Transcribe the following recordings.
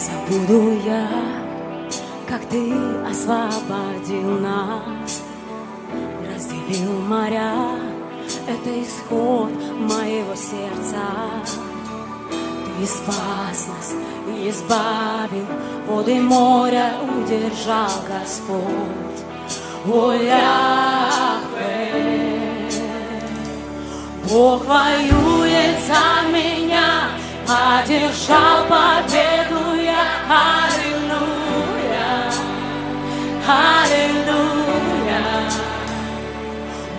Забуду я, как ты освободил нас разделил моря. Это исход моего сердца. Ты спас нас избавил Воды моря удержал Господь. О, Яхве Бог воюет за меня Одержал победу. Аллилуйя, Аллилуйя.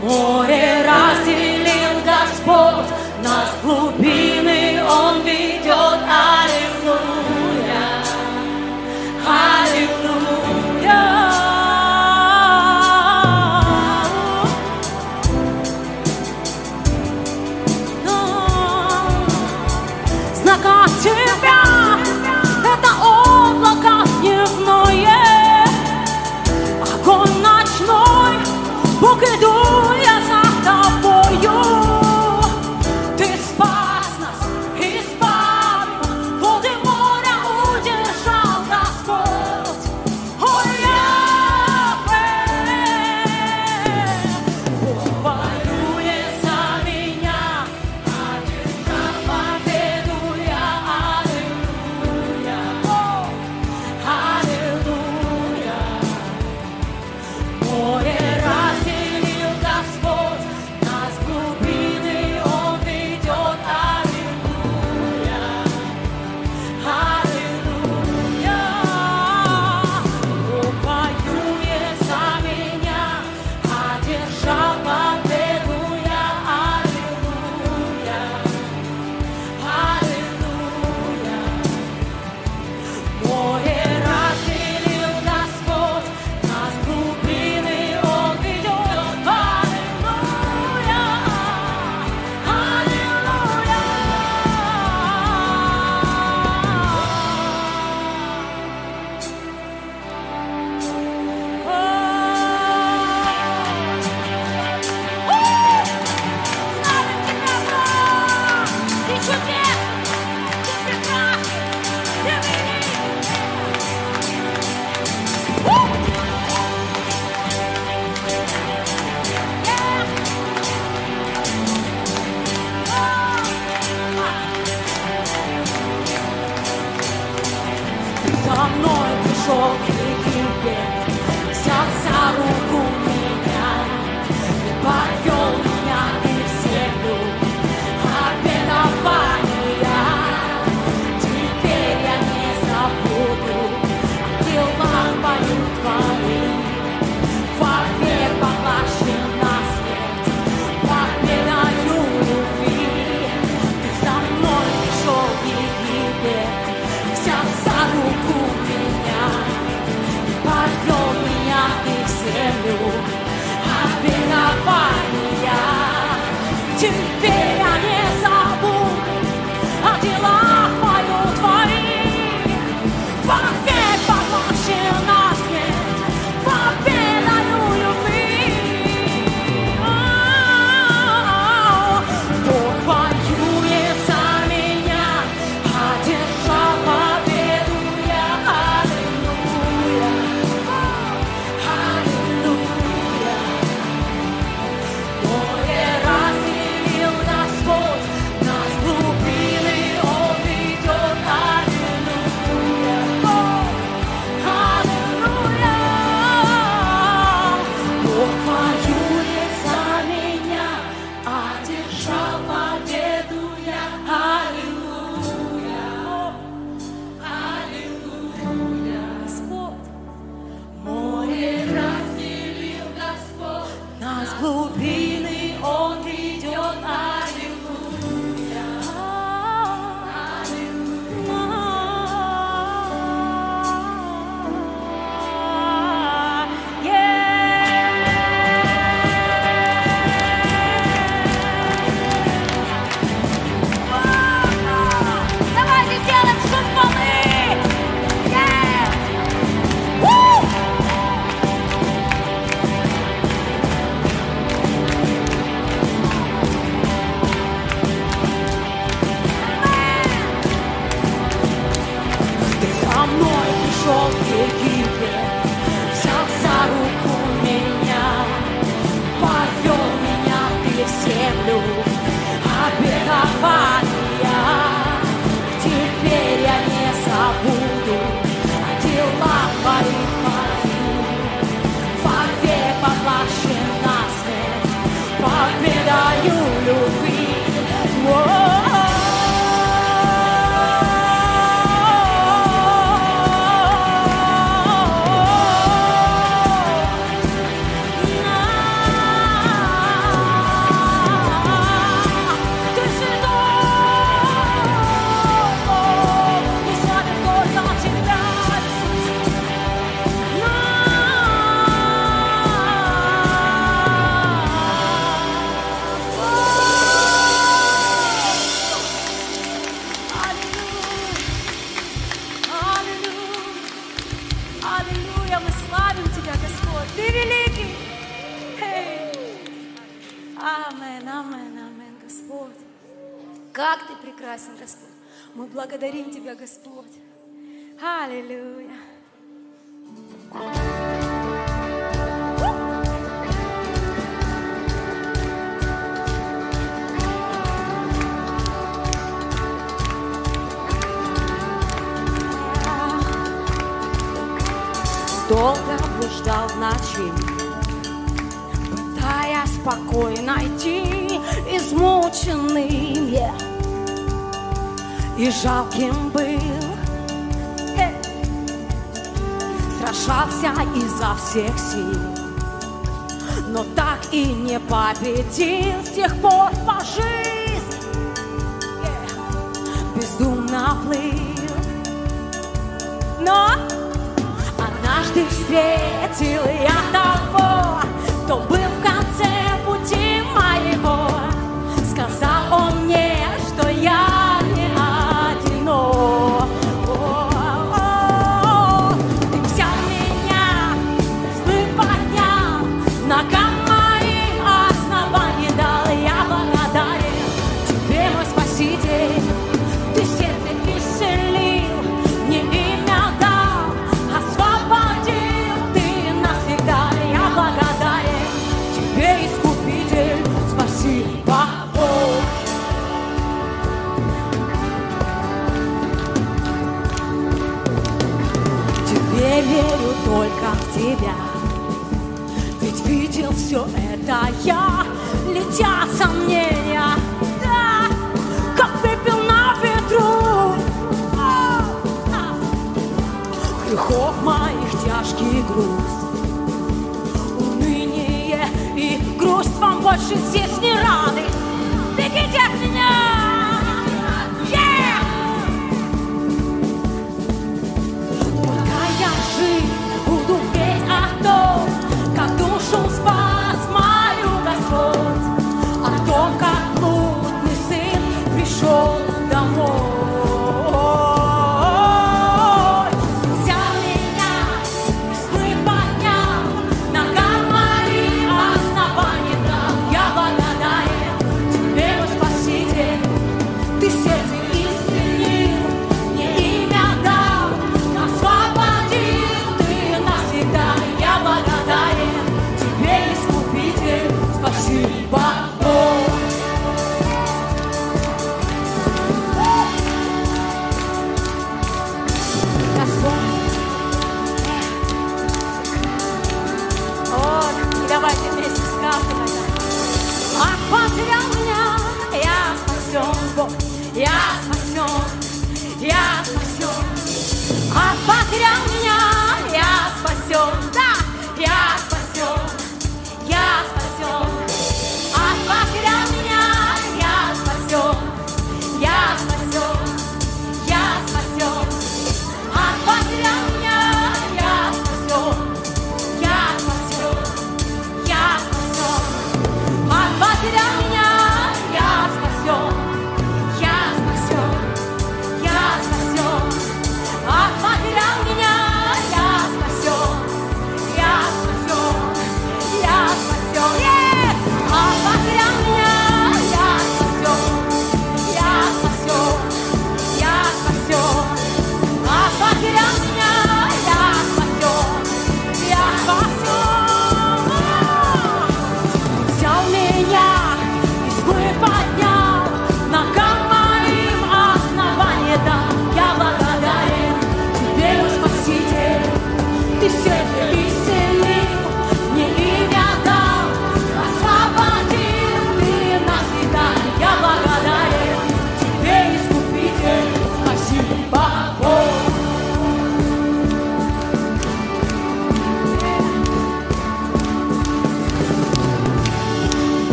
Море разделил Господь, нас глубины Он видит. be. Долго блуждал в ночи, пытаясь спокой найти, измученный я и жалким был. Э! Сражался изо всех сил, но так и не победил с тех пор по жизнь. Э! Бездумно плыл, но если встретил я того, кто был больше всех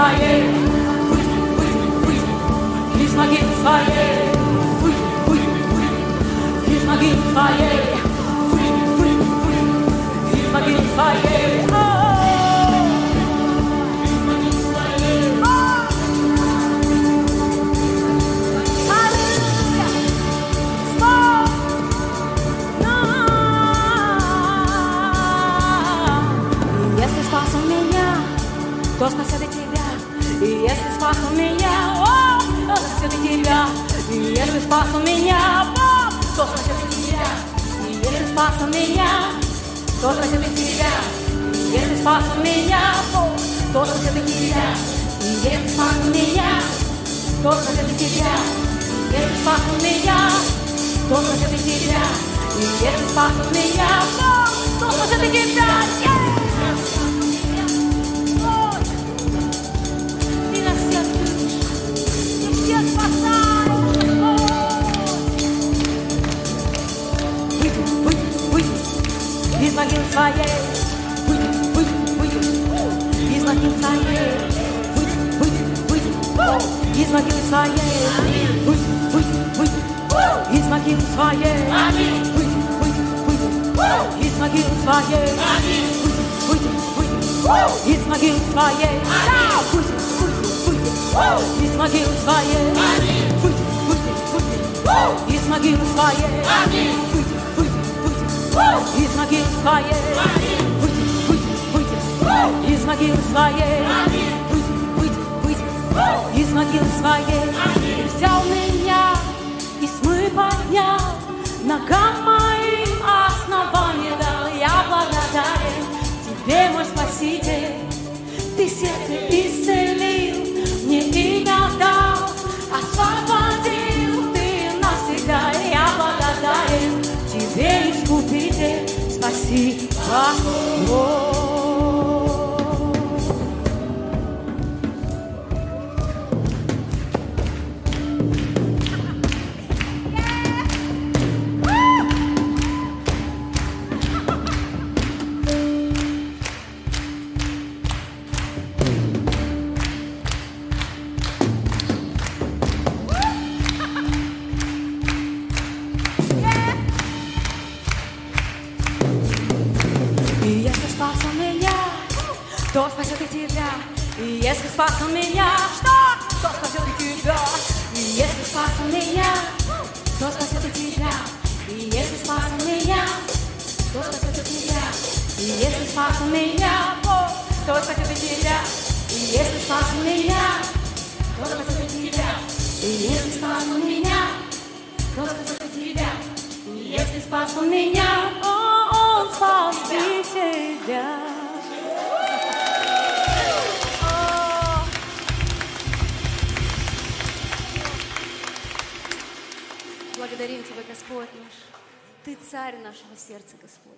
своей, выйди, выйди, выйди, из могилы своей, выйди, выйди, выйди, из могилы своей, выйди, выйди, выйди, из могилы если спас он меня, о, кто спасет и тебя, и если спас он меня, о, кто спасет и тебя, и если спас он меня, кто спасет и тебя, и если спас он меня, о, кто спасет и тебя, и если спас он меня, кто спасет и тебя, и если спас он меня, кто спасет и тебя, и если спас он меня, о, кто спасет и тебя, могил своей, выйди, выйди, выйди, из могил своей, выйди, выйди, выйди, из могил своей, выйди, выйди, выйди, из могил своей, выйди, выйди, выйди, из могил своей, выйди, выйди, выйди, из могил своей, выйди, выйди, выйди, из могил своей, выйди, выйди, выйди, из могил своей, из могил своей, выйди, выйди, выйди, из могил своей, выйди, выйди, выйди, из могил своей. И взял меня и смы поднял, ногам моим основание дал. Я благодарен. Тебе, мой Спаситель, ты сердце исцелил, мне имя дал, освободил спаси Господь. Господь наш. Ты царь нашего сердца, Господь.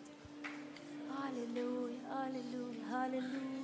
Аллилуйя, аллилуйя, аллилуйя.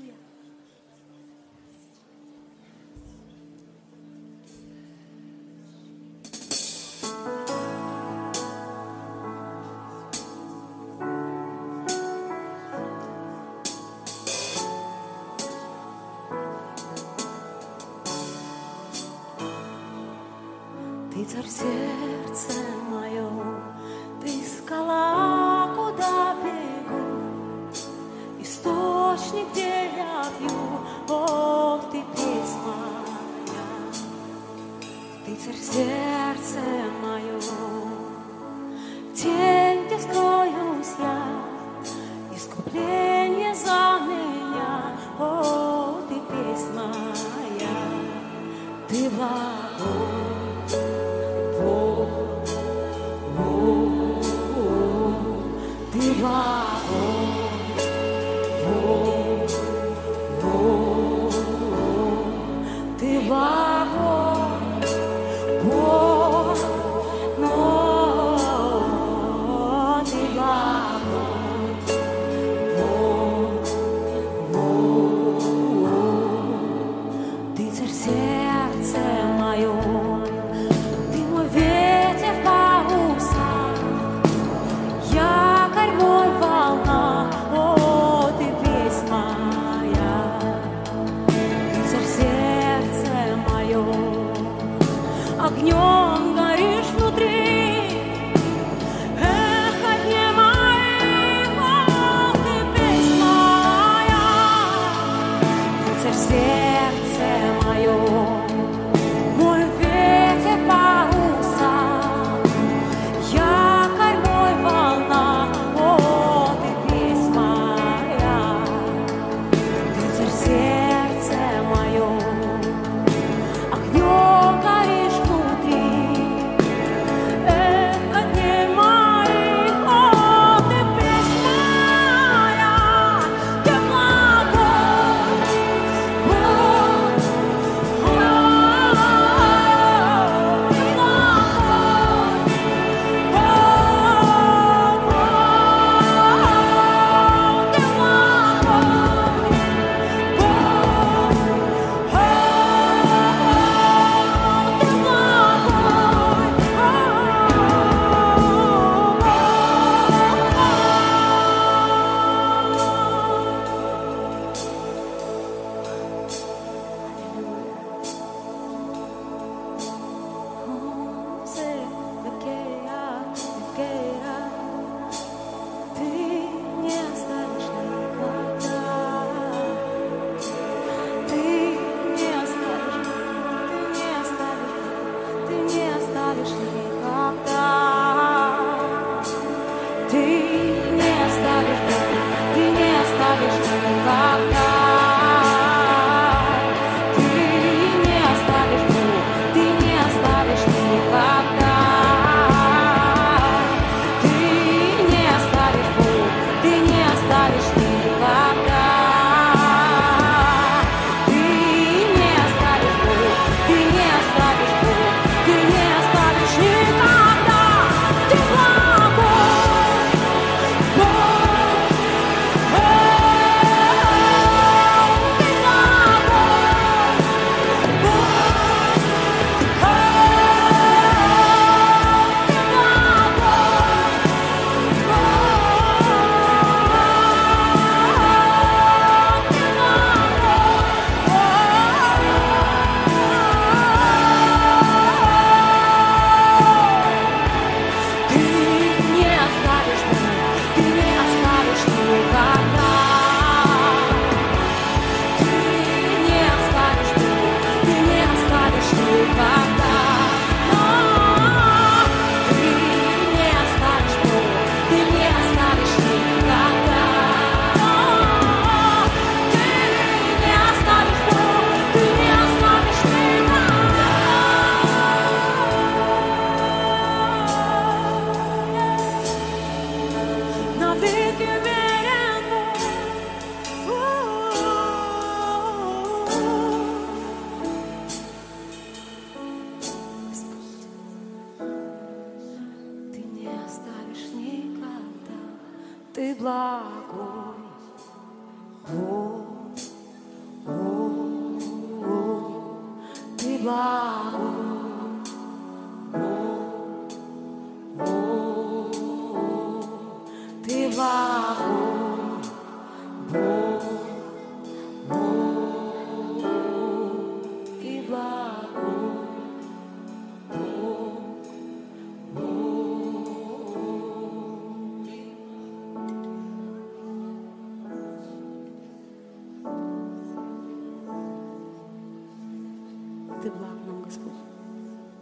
Ты благ нам, Господь.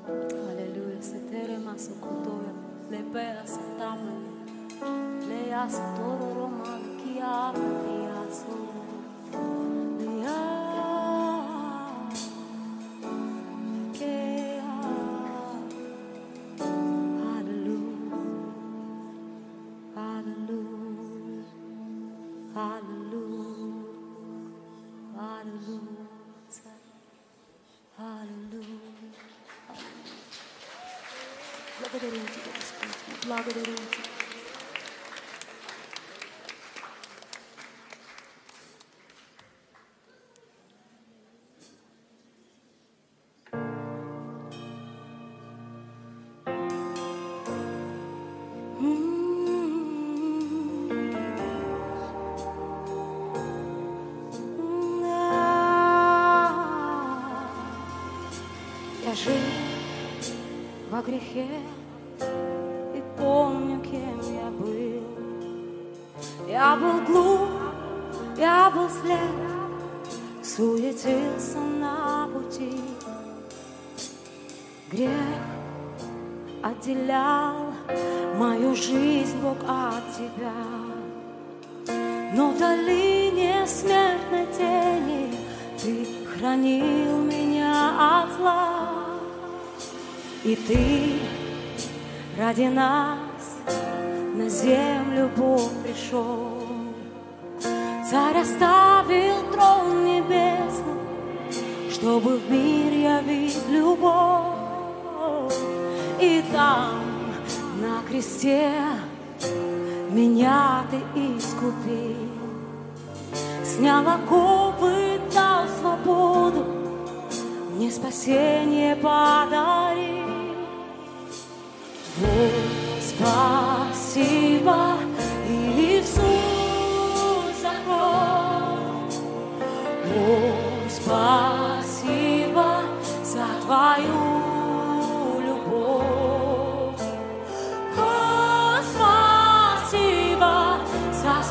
Аллилуйя. Сетере масу кутоя. Лепеа сатамы. Лея саторо роман. Кия пиасо. Лея. Благодарим Тебя. Грехе Грех отделял мою жизнь, Бог, от Тебя. Но в долине смертной тени Ты хранил меня от зла. И Ты ради нас на землю Бог пришел. Царь оставил трон небесный, чтобы в мир явить любовь. И там, на кресте, меня ты искупил. Снял оковы, дал свободу, мне спасение подарил. Бог, спасибо, Иисус, за кровь. Бог, спасибо за Твою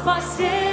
за спасение.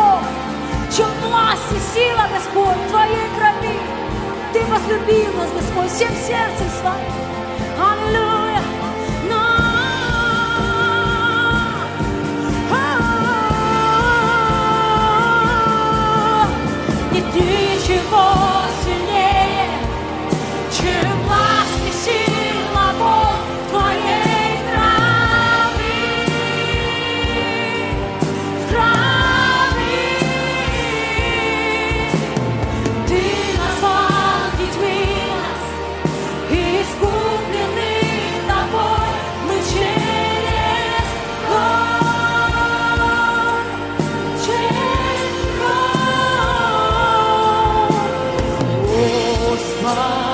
Бог, чем власть и сила, Господь, Твоей крови! Ты возлюбил нас, Господь, всем сердцем своим! Аллилуйя! Нет ничего спасибо,